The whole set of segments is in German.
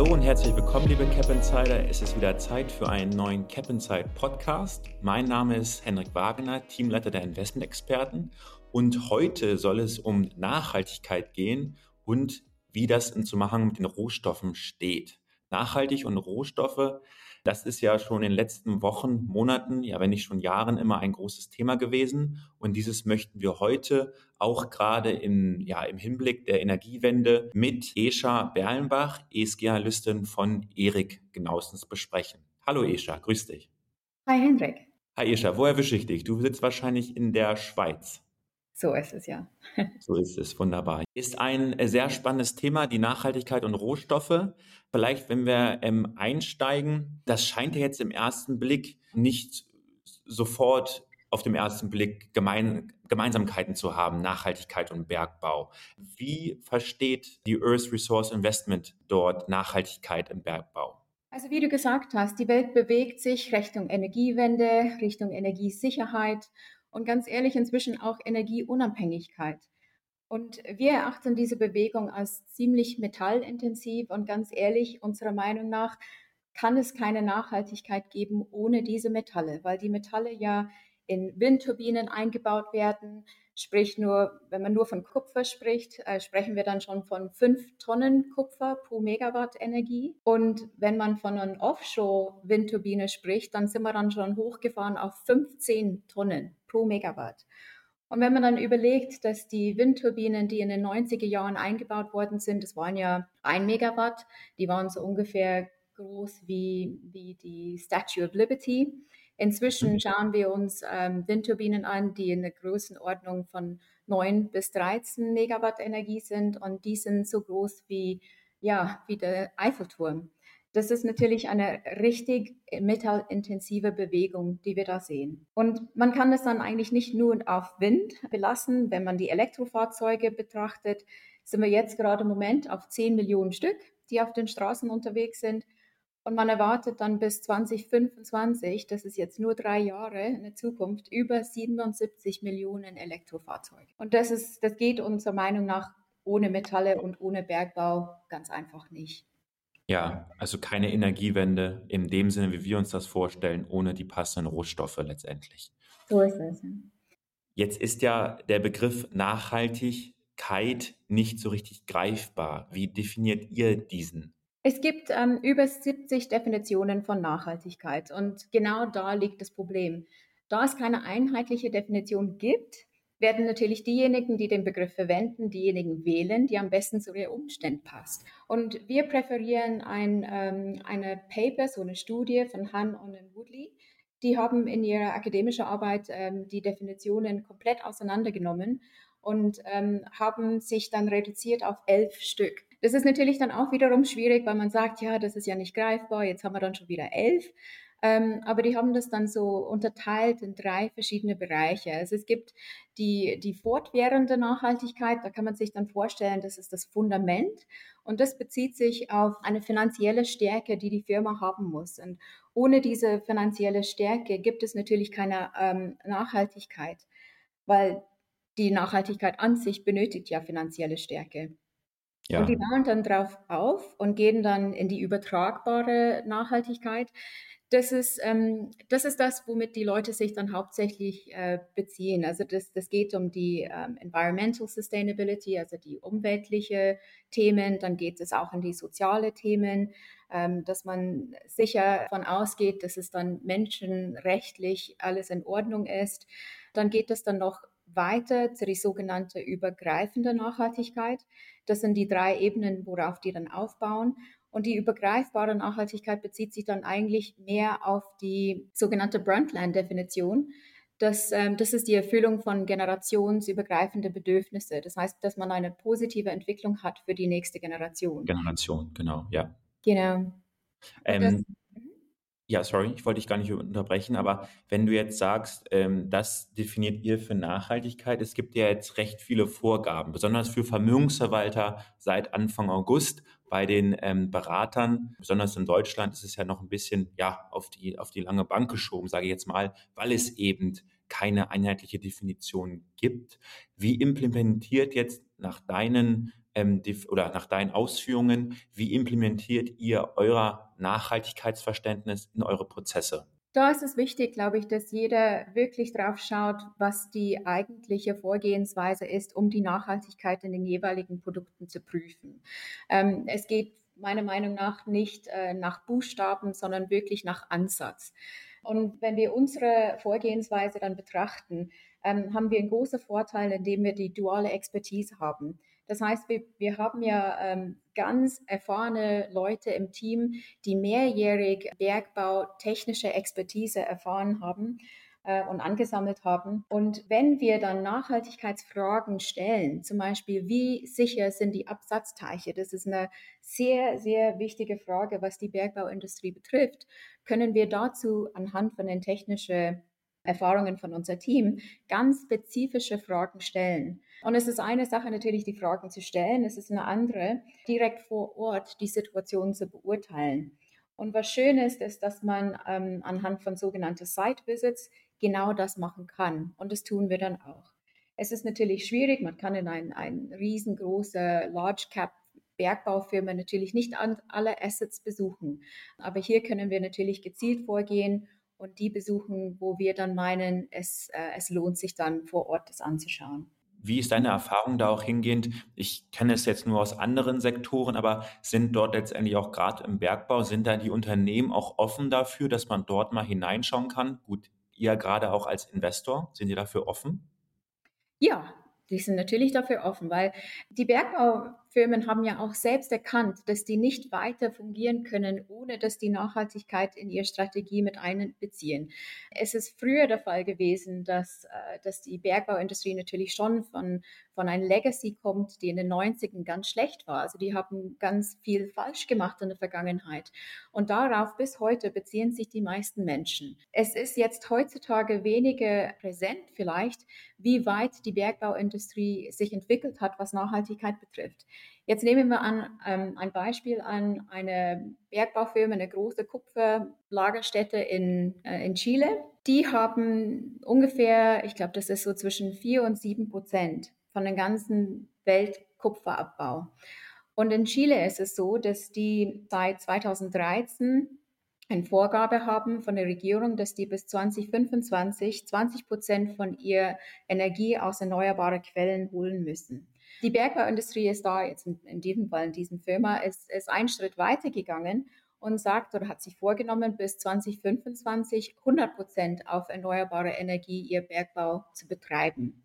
Hallo und herzlich willkommen, liebe Cap Insider. Es ist wieder Zeit für einen neuen Cap Inside Podcast. Mein Name ist Henrik Wagner, Teamleiter der Investment-Experten. Und heute soll es um Nachhaltigkeit gehen und wie das in Zusammenhang mit den Rohstoffen steht. Nachhaltig und Rohstoffe das ist ja schon in den letzten Wochen, Monaten, ja wenn nicht schon Jahren immer ein großes Thema gewesen. Und dieses möchten wir heute auch gerade im, ja, im Hinblick der Energiewende mit Escha Berlenbach, ESG-Analystin von Erik genauestens besprechen. Hallo Escha, grüß dich. Hi Hendrik. Hi Escha, wo erwische ich dich? Du sitzt wahrscheinlich in der Schweiz. So ist es ja. so ist es, wunderbar. Ist ein äh, sehr spannendes Thema, die Nachhaltigkeit und Rohstoffe. Vielleicht, wenn wir ähm, einsteigen, das scheint ja jetzt im ersten Blick nicht sofort auf dem ersten Blick Gemein Gemeinsamkeiten zu haben, Nachhaltigkeit und Bergbau. Wie versteht die Earth Resource Investment dort Nachhaltigkeit im Bergbau? Also wie du gesagt hast, die Welt bewegt sich Richtung Energiewende, Richtung Energiesicherheit und ganz ehrlich inzwischen auch Energieunabhängigkeit. Und wir erachten diese Bewegung als ziemlich metallintensiv und ganz ehrlich, unserer Meinung nach kann es keine Nachhaltigkeit geben ohne diese Metalle, weil die Metalle ja in Windturbinen eingebaut werden. Sprich nur, wenn man nur von Kupfer spricht, äh, sprechen wir dann schon von fünf Tonnen Kupfer pro Megawatt Energie. Und wenn man von einer Offshore-Windturbine spricht, dann sind wir dann schon hochgefahren auf 15 Tonnen pro Megawatt. Und wenn man dann überlegt, dass die Windturbinen, die in den 90er Jahren eingebaut worden sind, das waren ja ein Megawatt, die waren so ungefähr groß wie, wie die Statue of Liberty. Inzwischen mhm. schauen wir uns ähm, Windturbinen an, die in der Größenordnung von 9 bis 13 Megawatt Energie sind und die sind so groß wie, ja, wie der Eiffelturm. Das ist natürlich eine richtig metallintensive Bewegung, die wir da sehen. Und man kann das dann eigentlich nicht nur auf Wind belassen. Wenn man die Elektrofahrzeuge betrachtet, sind wir jetzt gerade im Moment auf 10 Millionen Stück, die auf den Straßen unterwegs sind. Und man erwartet dann bis 2025, das ist jetzt nur drei Jahre in der Zukunft, über 77 Millionen Elektrofahrzeuge. Und das ist, das geht unserer Meinung nach ohne Metalle und ohne Bergbau ganz einfach nicht. Ja, also keine Energiewende in dem Sinne, wie wir uns das vorstellen, ohne die passenden Rohstoffe letztendlich. So ist es. Jetzt ist ja der Begriff Nachhaltigkeit nicht so richtig greifbar. Wie definiert ihr diesen? Es gibt ähm, über 70 Definitionen von Nachhaltigkeit und genau da liegt das Problem. Da es keine einheitliche Definition gibt, werden natürlich diejenigen, die den Begriff verwenden, diejenigen wählen, die am besten zu ihren Umständen passt. Und wir präferieren ein, ähm, eine Paper, so eine Studie von Han und Woodley. Die haben in ihrer akademischen Arbeit ähm, die Definitionen komplett auseinandergenommen und ähm, haben sich dann reduziert auf elf Stück. Das ist natürlich dann auch wiederum schwierig, weil man sagt, ja, das ist ja nicht greifbar, jetzt haben wir dann schon wieder elf. Ähm, aber die haben das dann so unterteilt in drei verschiedene Bereiche. Also es gibt die, die fortwährende Nachhaltigkeit, da kann man sich dann vorstellen, das ist das Fundament und das bezieht sich auf eine finanzielle Stärke, die die Firma haben muss. Und ohne diese finanzielle Stärke gibt es natürlich keine ähm, Nachhaltigkeit, weil die Nachhaltigkeit an sich benötigt ja finanzielle Stärke. Ja. Und die bauen dann drauf auf und gehen dann in die übertragbare Nachhaltigkeit. Das ist, ähm, das ist das, womit die Leute sich dann hauptsächlich äh, beziehen. Also das, das geht um die ähm, Environmental Sustainability, also die umweltliche Themen. Dann geht es auch um die soziale Themen, ähm, dass man sicher davon ausgeht, dass es dann menschenrechtlich alles in Ordnung ist. Dann geht es dann noch weiter zu die sogenannte übergreifende Nachhaltigkeit. Das sind die drei Ebenen, worauf die dann aufbauen. Und die übergreifbare Nachhaltigkeit bezieht sich dann eigentlich mehr auf die sogenannte Brundtland-Definition. Das, ähm, das ist die Erfüllung von generationsübergreifende Bedürfnisse. Das heißt, dass man eine positive Entwicklung hat für die nächste Generation. Generation, genau, ja. Genau. Ähm, ja, sorry, ich wollte dich gar nicht unterbrechen, aber wenn du jetzt sagst, ähm, das definiert ihr für Nachhaltigkeit, es gibt ja jetzt recht viele Vorgaben, besonders für Vermögensverwalter seit Anfang August. Bei den ähm, Beratern, besonders in Deutschland, ist es ja noch ein bisschen ja auf die auf die lange Bank geschoben, sage ich jetzt mal, weil es eben keine einheitliche Definition gibt. Wie implementiert jetzt nach deinen ähm, oder nach deinen Ausführungen, wie implementiert ihr euer Nachhaltigkeitsverständnis in eure Prozesse? Da ist es wichtig, glaube ich, dass jeder wirklich drauf schaut, was die eigentliche Vorgehensweise ist, um die Nachhaltigkeit in den jeweiligen Produkten zu prüfen. Ähm, es geht meiner Meinung nach nicht äh, nach Buchstaben, sondern wirklich nach Ansatz. Und wenn wir unsere Vorgehensweise dann betrachten, ähm, haben wir einen großen Vorteil, indem wir die duale Expertise haben. Das heißt, wir, wir haben ja ähm, ganz erfahrene Leute im Team, die mehrjährig Bergbau, technische Expertise erfahren haben äh, und angesammelt haben. Und wenn wir dann Nachhaltigkeitsfragen stellen, zum Beispiel, wie sicher sind die Absatzteiche, das ist eine sehr, sehr wichtige Frage, was die Bergbauindustrie betrifft, können wir dazu anhand von den technischen Erfahrungen von unser Team ganz spezifische Fragen stellen. Und es ist eine Sache natürlich, die Fragen zu stellen, es ist eine andere, direkt vor Ort die Situation zu beurteilen. Und was schön ist, ist, dass man ähm, anhand von sogenannten Site Visits genau das machen kann. Und das tun wir dann auch. Es ist natürlich schwierig, man kann in ein, ein riesengroße Large Cap Bergbaufirma natürlich nicht alle Assets besuchen. Aber hier können wir natürlich gezielt vorgehen und die besuchen, wo wir dann meinen, es, äh, es lohnt sich dann vor Ort das anzuschauen. Wie ist deine Erfahrung da auch hingehend? Ich kenne es jetzt nur aus anderen Sektoren, aber sind dort letztendlich auch gerade im Bergbau, sind da die Unternehmen auch offen dafür, dass man dort mal hineinschauen kann? Gut, ihr gerade auch als Investor, sind ihr dafür offen? Ja, die sind natürlich dafür offen, weil die Bergbaufirmen haben ja auch selbst erkannt, dass die nicht weiter fungieren können, ohne dass die Nachhaltigkeit in ihre Strategie mit einbeziehen. Es ist früher der Fall gewesen, dass, äh, dass die Bergbauindustrie natürlich schon von, von einem Legacy kommt, die in den 90ern ganz schlecht war. Also die haben ganz viel falsch gemacht in der Vergangenheit. Und darauf bis heute beziehen sich die meisten Menschen. Es ist jetzt heutzutage weniger präsent vielleicht, wie weit die Bergbauindustrie sich entwickelt hat, was Nachhaltigkeit betrifft. Jetzt nehmen wir an, ähm, ein Beispiel an eine Bergbaufirma, eine große Kupferlagerstätte in, äh, in Chile. Die haben ungefähr, ich glaube, das ist so zwischen vier und sieben Prozent von dem ganzen Weltkupferabbau. Und in Chile ist es so, dass die seit 2013 eine Vorgabe haben von der Regierung, dass die bis 2025 20 Prozent von ihrer Energie aus erneuerbaren Quellen holen müssen. Die Bergbauindustrie ist da jetzt in, in diesem Fall, in diesem Firma, ist, ist einen Schritt weiter gegangen und sagt oder hat sich vorgenommen, bis 2025 100 Prozent auf erneuerbare Energie ihr Bergbau zu betreiben.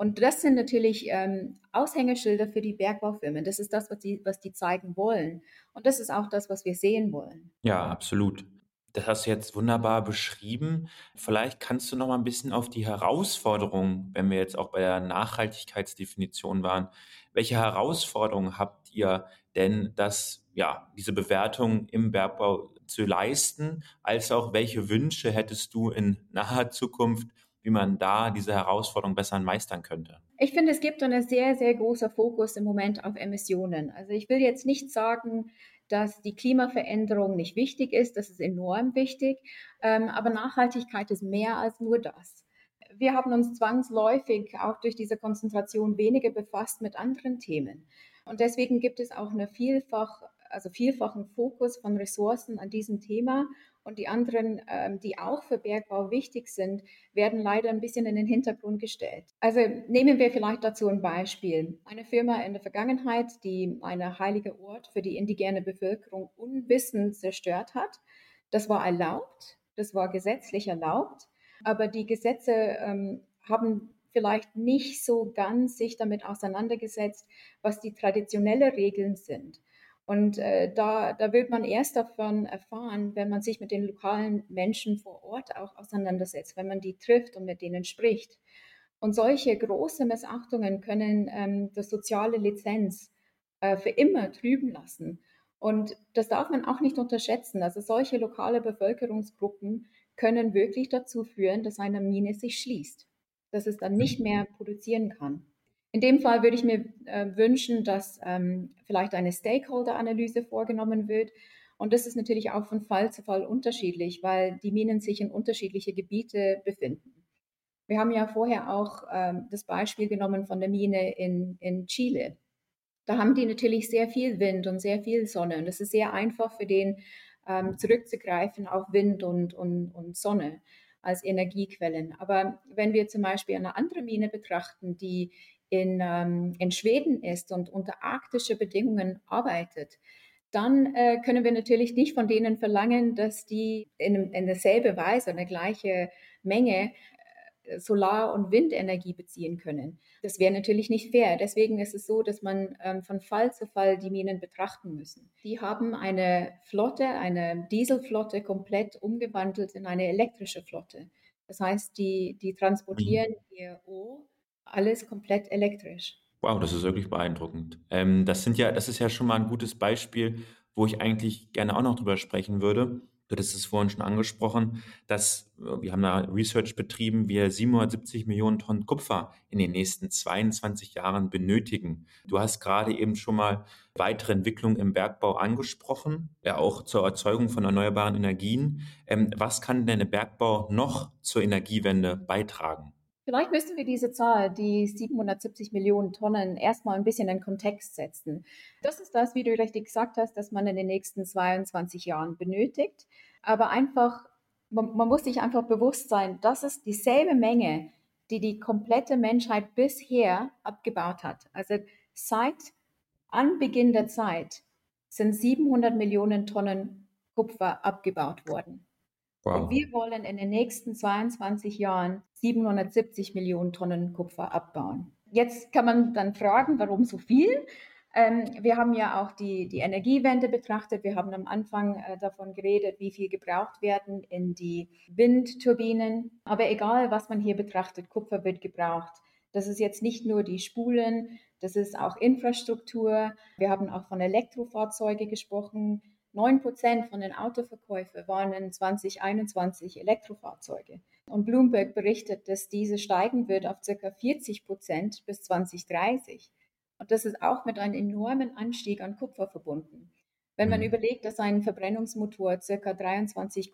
Und das sind natürlich ähm, Aushängeschilder für die Bergbaufirmen. Das ist das, was die, was die zeigen wollen. Und das ist auch das, was wir sehen wollen. Ja, absolut. Das hast du jetzt wunderbar beschrieben. Vielleicht kannst du noch mal ein bisschen auf die Herausforderungen, wenn wir jetzt auch bei der Nachhaltigkeitsdefinition waren, welche Herausforderungen habt ihr denn, dass ja diese Bewertung im Bergbau zu leisten, als auch welche Wünsche hättest du in naher Zukunft wie man da diese Herausforderung besser meistern könnte? Ich finde, es gibt einen sehr, sehr großer Fokus im Moment auf Emissionen. Also ich will jetzt nicht sagen, dass die Klimaveränderung nicht wichtig ist, das ist enorm wichtig, ähm, aber Nachhaltigkeit ist mehr als nur das. Wir haben uns zwangsläufig auch durch diese Konzentration weniger befasst mit anderen Themen. Und deswegen gibt es auch eine vielfach, also vielfachen Fokus von Ressourcen an diesem Thema und die anderen, ähm, die auch für Bergbau wichtig sind, werden leider ein bisschen in den Hintergrund gestellt. Also nehmen wir vielleicht dazu ein Beispiel. Eine Firma in der Vergangenheit, die eine heilige Ort für die indigene Bevölkerung unwissend zerstört hat, das war erlaubt, das war gesetzlich erlaubt, aber die Gesetze ähm, haben vielleicht nicht so ganz sich damit auseinandergesetzt, was die traditionellen Regeln sind. Und äh, da, da wird man erst davon erfahren, wenn man sich mit den lokalen Menschen vor Ort auch auseinandersetzt, wenn man die trifft und mit denen spricht. Und solche große Missachtungen können ähm, das soziale Lizenz äh, für immer trüben lassen. Und das darf man auch nicht unterschätzen. Also solche lokale Bevölkerungsgruppen können wirklich dazu führen, dass eine Mine sich schließt, dass es dann nicht mehr produzieren kann. In dem Fall würde ich mir äh, wünschen, dass ähm, vielleicht eine Stakeholder-Analyse vorgenommen wird. Und das ist natürlich auch von Fall zu Fall unterschiedlich, weil die Minen sich in unterschiedliche Gebiete befinden. Wir haben ja vorher auch ähm, das Beispiel genommen von der Mine in, in Chile. da haben die natürlich sehr viel Wind und sehr viel Sonne. Und es ist sehr einfach für den ähm, zurückzugreifen auf Wind und, und, und Sonne als Energiequellen. Aber wenn wir zum Beispiel eine andere Mine betrachten, die in, ähm, in Schweden ist und unter arktischen Bedingungen arbeitet, dann äh, können wir natürlich nicht von denen verlangen, dass die in, in derselbe Weise eine gleiche Menge äh, Solar- und Windenergie beziehen können. Das wäre natürlich nicht fair. Deswegen ist es so, dass man ähm, von Fall zu Fall die Minen betrachten müssen. Die haben eine Flotte, eine Dieselflotte komplett umgewandelt in eine elektrische Flotte. Das heißt, die, die transportieren mhm. ihr O alles komplett elektrisch. Wow, das ist wirklich beeindruckend. Ähm, das sind ja, das ist ja schon mal ein gutes Beispiel, wo ich eigentlich gerne auch noch drüber sprechen würde. Du hattest es vorhin schon angesprochen, dass äh, wir haben da Research betrieben, wir 770 Millionen Tonnen Kupfer in den nächsten 22 Jahren benötigen. Du hast gerade eben schon mal weitere Entwicklungen im Bergbau angesprochen, ja auch zur Erzeugung von erneuerbaren Energien. Ähm, was kann denn der Bergbau noch zur Energiewende beitragen? Vielleicht müssen wir diese Zahl, die 770 Millionen Tonnen, erstmal ein bisschen in Kontext setzen. Das ist das, wie du richtig gesagt hast, dass man in den nächsten 22 Jahren benötigt. Aber einfach, man, man muss sich einfach bewusst sein, das ist dieselbe Menge, die die komplette Menschheit bisher abgebaut hat. Also seit Anbeginn der Zeit sind 700 Millionen Tonnen Kupfer abgebaut worden. Wow. Und wir wollen in den nächsten 22 Jahren 770 Millionen Tonnen Kupfer abbauen. Jetzt kann man dann fragen, warum so viel? Ähm, wir haben ja auch die, die Energiewende betrachtet. Wir haben am Anfang äh, davon geredet, wie viel gebraucht werden in die Windturbinen. Aber egal, was man hier betrachtet, Kupfer wird gebraucht. Das ist jetzt nicht nur die Spulen, das ist auch Infrastruktur. Wir haben auch von Elektrofahrzeugen gesprochen. 9 Prozent von den Autoverkäufen waren in 2021 Elektrofahrzeuge. Und Bloomberg berichtet, dass diese steigen wird auf ca. 40 Prozent bis 2030. Und das ist auch mit einem enormen Anstieg an Kupfer verbunden. Wenn man mhm. überlegt, dass ein Verbrennungsmotor ca. 23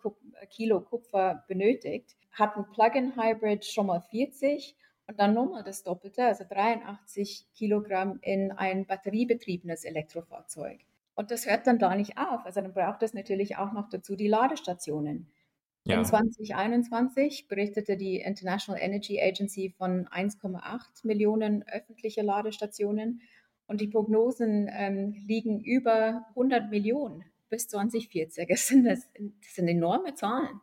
Kilo Kupfer benötigt, hat ein Plug-in-Hybrid schon mal 40 und dann nochmal das Doppelte, also 83 Kilogramm in ein batteriebetriebenes Elektrofahrzeug. Und das hört dann da nicht auf. Also dann braucht es natürlich auch noch dazu die Ladestationen. Ja. In 2021 berichtete die International Energy Agency von 1,8 Millionen öffentliche Ladestationen und die Prognosen ähm, liegen über 100 Millionen bis 2040. Das sind, das, das sind enorme Zahlen.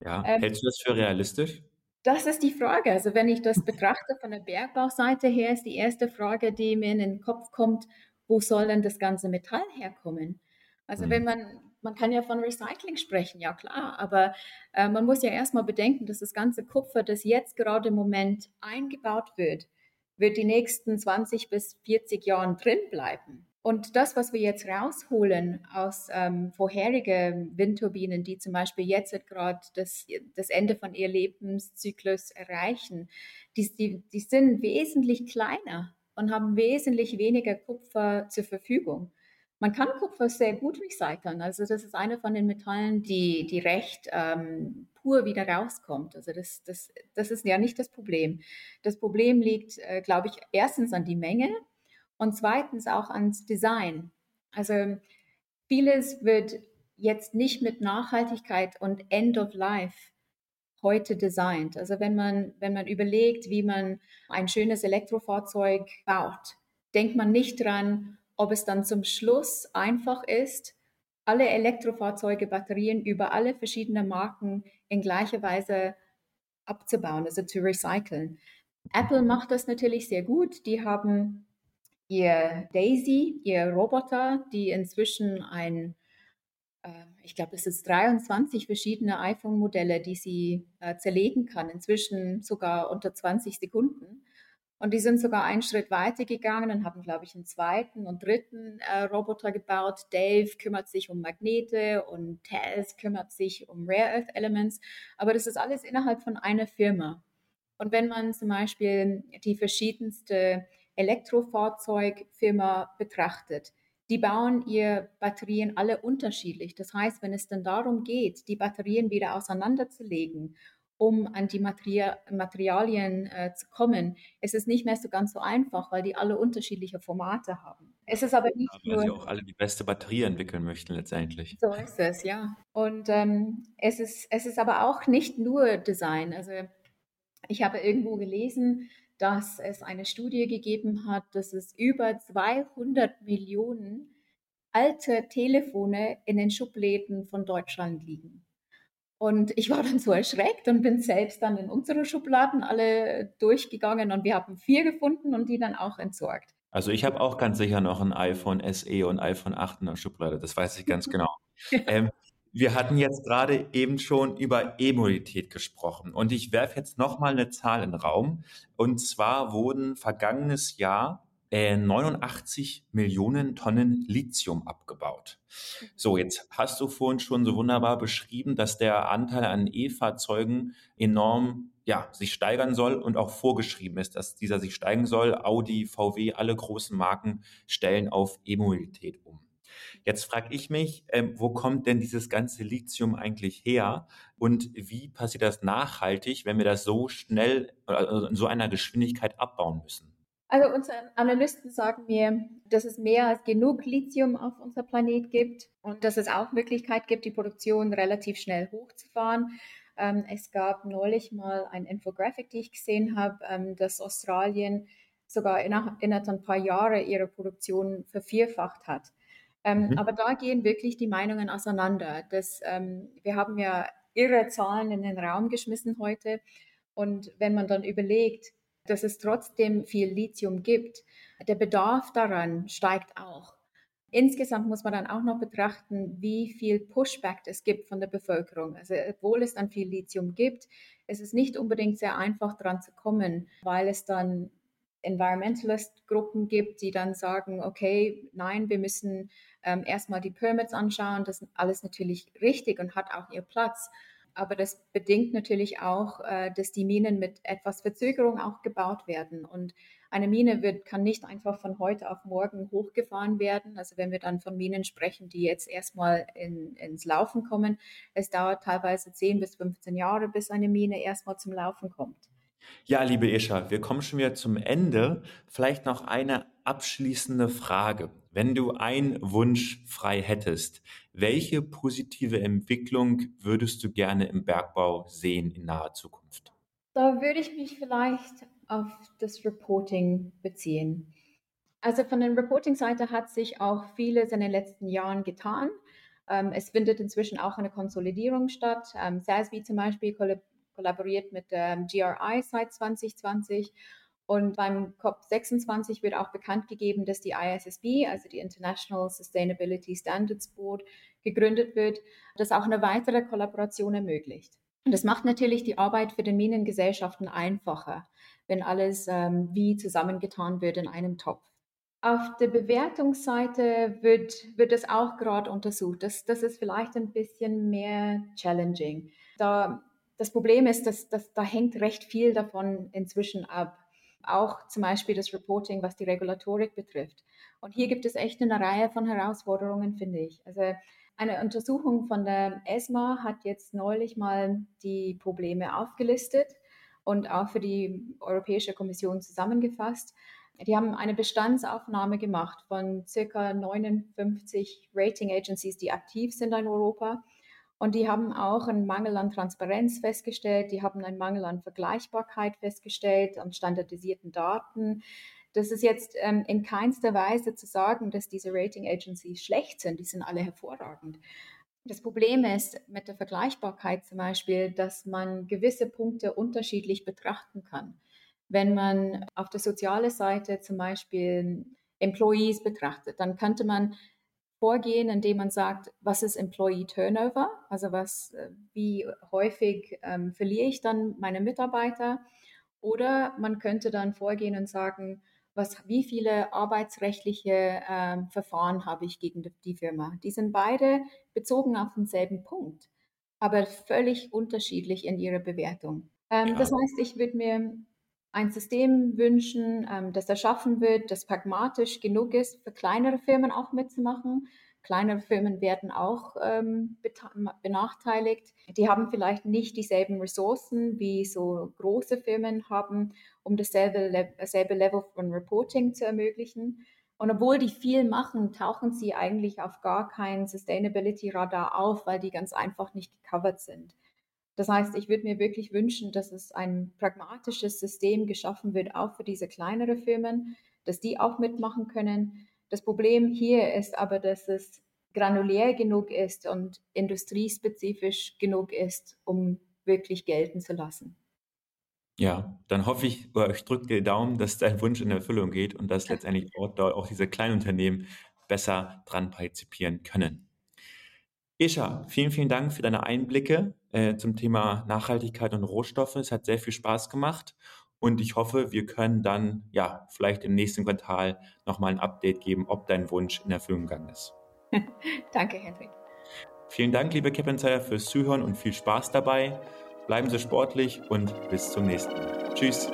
Ja, ähm, hältst du das für realistisch? Das ist die Frage. Also wenn ich das betrachte von der Bergbauseite her, ist die erste Frage, die mir in den Kopf kommt, wo soll denn das ganze Metall herkommen? Also mhm. wenn man, man kann ja von Recycling sprechen, ja klar, aber äh, man muss ja erstmal bedenken, dass das ganze Kupfer, das jetzt gerade im Moment eingebaut wird, wird die nächsten 20 bis 40 Jahren drin bleiben. Und das, was wir jetzt rausholen aus ähm, vorherigen Windturbinen, die zum Beispiel jetzt gerade das, das Ende von ihrem Lebenszyklus erreichen, die, die, die sind wesentlich kleiner und haben wesentlich weniger Kupfer zur Verfügung. Man kann Kupfer sehr gut recyceln. Also das ist eine von den Metallen, die, die recht ähm, pur wieder rauskommt. Also das, das, das ist ja nicht das Problem. Das Problem liegt, äh, glaube ich, erstens an die Menge und zweitens auch ans Design. Also vieles wird jetzt nicht mit Nachhaltigkeit und End of Life heute designt. Also wenn man, wenn man überlegt, wie man ein schönes Elektrofahrzeug baut, denkt man nicht dran, ob es dann zum Schluss einfach ist, alle Elektrofahrzeuge, Batterien über alle verschiedenen Marken in gleicher Weise abzubauen, also zu recyceln. Apple macht das natürlich sehr gut. Die haben ihr Daisy, ihr Roboter, die inzwischen ein ich glaube, es ist 23 verschiedene iPhone-Modelle, die sie äh, zerlegen kann, inzwischen sogar unter 20 Sekunden. Und die sind sogar einen Schritt weiter gegangen und haben, glaube ich, einen zweiten und dritten äh, Roboter gebaut. Dave kümmert sich um Magnete und Taz kümmert sich um Rare Earth Elements. Aber das ist alles innerhalb von einer Firma. Und wenn man zum Beispiel die verschiedenste Elektrofahrzeugfirma betrachtet, die bauen ihr Batterien alle unterschiedlich. Das heißt, wenn es dann darum geht, die Batterien wieder auseinanderzulegen, um an die Materie Materialien äh, zu kommen, ist es nicht mehr so ganz so einfach, weil die alle unterschiedliche Formate haben. Es ist aber nicht Weil nur. sie auch alle die beste Batterie entwickeln möchten letztendlich. So ist es, ja. Und ähm, es, ist, es ist aber auch nicht nur Design. Also ich habe irgendwo gelesen, dass es eine Studie gegeben hat, dass es über 200 Millionen alte Telefone in den Schubläden von Deutschland liegen. Und ich war dann so erschreckt und bin selbst dann in unsere Schubladen alle durchgegangen und wir haben vier gefunden und die dann auch entsorgt. Also ich habe auch ganz sicher noch ein iPhone SE und iPhone 8 in der Schublade, das weiß ich ganz genau. ähm, wir hatten jetzt gerade eben schon über E-Mobilität gesprochen und ich werfe jetzt nochmal eine Zahl in den Raum. Und zwar wurden vergangenes Jahr äh, 89 Millionen Tonnen Lithium abgebaut. So, jetzt hast du vorhin schon so wunderbar beschrieben, dass der Anteil an E-Fahrzeugen enorm ja, sich steigern soll und auch vorgeschrieben ist, dass dieser sich steigen soll. Audi, VW, alle großen Marken stellen auf E-Mobilität um. Jetzt frage ich mich, ähm, wo kommt denn dieses ganze Lithium eigentlich her und wie passiert das nachhaltig, wenn wir das so schnell, also in so einer Geschwindigkeit abbauen müssen? Also unsere Analysten sagen mir, dass es mehr als genug Lithium auf unserem Planet gibt und dass es auch Möglichkeit gibt, die Produktion relativ schnell hochzufahren. Ähm, es gab neulich mal ein Infographic, die ich gesehen habe, ähm, dass Australien sogar innerhalb, innerhalb ein paar Jahre ihre Produktion vervierfacht hat. Ähm, mhm. Aber da gehen wirklich die Meinungen auseinander. Das, ähm, wir haben ja irre Zahlen in den Raum geschmissen heute. Und wenn man dann überlegt, dass es trotzdem viel Lithium gibt, der Bedarf daran steigt auch. Insgesamt muss man dann auch noch betrachten, wie viel Pushback es gibt von der Bevölkerung. Also obwohl es dann viel Lithium gibt, ist es nicht unbedingt sehr einfach dran zu kommen, weil es dann Environmentalist-Gruppen gibt, die dann sagen, okay, nein, wir müssen ähm, erstmal die Permits anschauen. Das ist alles natürlich richtig und hat auch ihr Platz. Aber das bedingt natürlich auch, äh, dass die Minen mit etwas Verzögerung auch gebaut werden. Und eine Mine wird, kann nicht einfach von heute auf morgen hochgefahren werden. Also wenn wir dann von Minen sprechen, die jetzt erstmal in, ins Laufen kommen, es dauert teilweise 10 bis 15 Jahre, bis eine Mine erstmal zum Laufen kommt. Ja, liebe Isha, wir kommen schon wieder zum Ende. Vielleicht noch eine abschließende Frage. Wenn du einen Wunsch frei hättest, welche positive Entwicklung würdest du gerne im Bergbau sehen in naher Zukunft? Da würde ich mich vielleicht auf das Reporting beziehen. Also von der Reporting-Seite hat sich auch vieles in den letzten Jahren getan. Ähm, es findet inzwischen auch eine Konsolidierung statt. Ähm, SASB zum Beispiel kollaboriert mit der GRI seit 2020 und beim COP26 wird auch bekannt gegeben, dass die ISSB, also die International Sustainability Standards Board, gegründet wird, das auch eine weitere Kollaboration ermöglicht. Und das macht natürlich die Arbeit für den Minengesellschaften einfacher, wenn alles ähm, wie zusammengetan wird in einem Topf. Auf der Bewertungsseite wird, wird es auch gerade untersucht. Das, das ist vielleicht ein bisschen mehr challenging. Da, das Problem ist, dass, dass da hängt recht viel davon inzwischen ab auch zum Beispiel das Reporting, was die Regulatorik betrifft. Und hier gibt es echt eine Reihe von Herausforderungen, finde ich. Also eine Untersuchung von der ESMA hat jetzt neulich mal die Probleme aufgelistet und auch für die Europäische Kommission zusammengefasst. Die haben eine Bestandsaufnahme gemacht von circa 59 Rating Agencies, die aktiv sind in Europa und die haben auch einen Mangel an Transparenz festgestellt, die haben einen Mangel an Vergleichbarkeit festgestellt, an standardisierten Daten. Das ist jetzt ähm, in keinster Weise zu sagen, dass diese Rating Agencies schlecht sind, die sind alle hervorragend. Das Problem ist mit der Vergleichbarkeit zum Beispiel, dass man gewisse Punkte unterschiedlich betrachten kann. Wenn man auf der sozialen Seite zum Beispiel Employees betrachtet, dann könnte man vorgehen, indem man sagt, was ist Employee Turnover, also was, äh, wie häufig ähm, verliere ich dann meine Mitarbeiter. Oder man könnte dann vorgehen und sagen, was, wie viele arbeitsrechtliche ähm, Verfahren habe ich gegen die Firma. Die sind beide bezogen auf denselben Punkt, aber völlig unterschiedlich in ihrer Bewertung. Ähm, ja. Das heißt, ich würde mir ein System wünschen, ähm, das erschaffen wird, das pragmatisch genug ist, für kleinere Firmen auch mitzumachen. Kleinere Firmen werden auch ähm, benachteiligt. Die haben vielleicht nicht dieselben Ressourcen, wie so große Firmen haben, um dasselbe, dasselbe Level von Reporting zu ermöglichen. Und obwohl die viel machen, tauchen sie eigentlich auf gar kein Sustainability-Radar auf, weil die ganz einfach nicht gecovert sind. Das heißt, ich würde mir wirklich wünschen, dass es ein pragmatisches System geschaffen wird, auch für diese kleinere Firmen, dass die auch mitmachen können. Das Problem hier ist aber, dass es granulär genug ist und industriespezifisch genug ist, um wirklich gelten zu lassen. Ja, dann hoffe ich, oder ich drücke dir Daumen, dass dein Wunsch in Erfüllung geht und dass letztendlich dort, dort auch diese kleinen Unternehmen besser dran partizipieren können. Escha, vielen, vielen Dank für deine Einblicke äh, zum Thema Nachhaltigkeit und Rohstoffe. Es hat sehr viel Spaß gemacht und ich hoffe, wir können dann ja vielleicht im nächsten Quartal nochmal ein Update geben, ob dein Wunsch in Erfüllung gegangen ist. Danke, Henry. Vielen Dank, liebe Cap fürs Zuhören und viel Spaß dabei. Bleiben Sie sportlich und bis zum nächsten Mal. Tschüss.